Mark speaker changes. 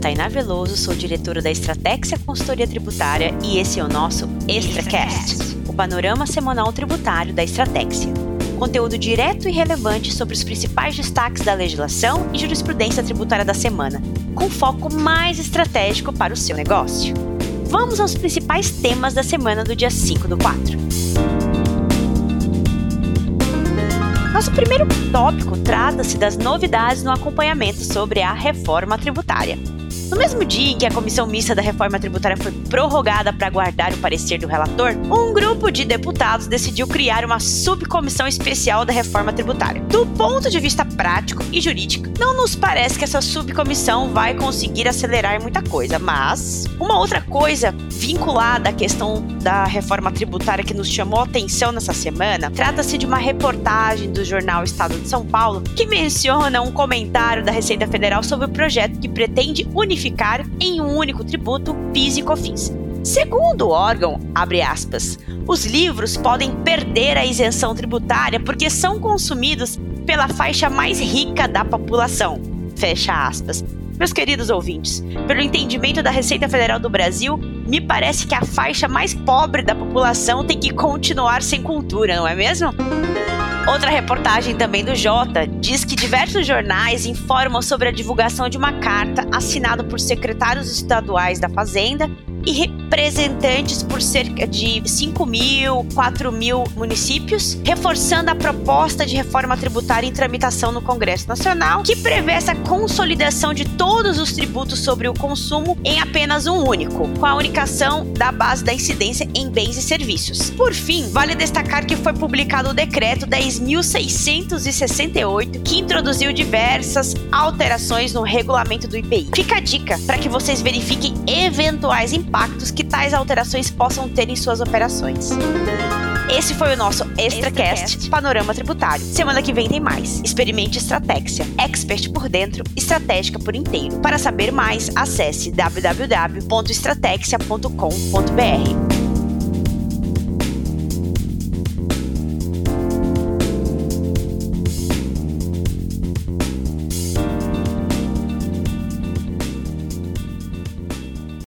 Speaker 1: Tainá Veloso, sou diretora da Estratégia Consultoria Tributária e esse é o nosso ExtraCast, o panorama semanal tributário da Estratégia. Conteúdo direto e relevante sobre os principais destaques da legislação e jurisprudência tributária da semana, com foco mais estratégico para o seu negócio. Vamos aos principais temas da semana do dia 5 do 4. Nosso primeiro tópico trata-se das novidades no acompanhamento sobre a reforma tributária. No mesmo dia em que a comissão mista da reforma tributária foi prorrogada para aguardar o parecer do relator, um grupo de deputados decidiu criar uma subcomissão especial da reforma tributária. Do ponto de vista prático e jurídico, não nos parece que essa subcomissão vai conseguir acelerar muita coisa, mas uma outra coisa vinculada à questão da reforma tributária que nos chamou a atenção nessa semana trata-se de uma reportagem do jornal Estado de São Paulo que menciona um comentário da Receita Federal sobre o projeto que pretende unificar em um único tributo PIS e COFINS. Segundo o órgão, abre aspas, os livros podem perder a isenção tributária porque são consumidos pela faixa mais rica da população. Fecha aspas. Meus queridos ouvintes, pelo entendimento da Receita Federal do Brasil, me parece que a faixa mais pobre da população tem que continuar sem cultura, não é mesmo? Outra reportagem também do Jota diz que diversos jornais informam sobre a divulgação de uma carta assinada por secretários estaduais da Fazenda e representantes por cerca de 5 mil, 4 mil municípios, reforçando a proposta de reforma tributária em tramitação no Congresso Nacional, que prevê essa consolidação de todos os tributos sobre o consumo em apenas um único, com a unificação da base da incidência em bens e serviços. Por fim, vale destacar que foi publicado o decreto 10.668, que introduziu diversas alterações no regulamento do IPI. Fica a dica para que vocês verifiquem eventuais impactos impactos que tais alterações possam ter em suas operações. Esse foi o nosso ExtraCast Panorama Tributário. Semana que vem tem mais. Experimente Estratégia. Expert por dentro, estratégica por inteiro. Para saber mais, acesse www.estratégia.com.br.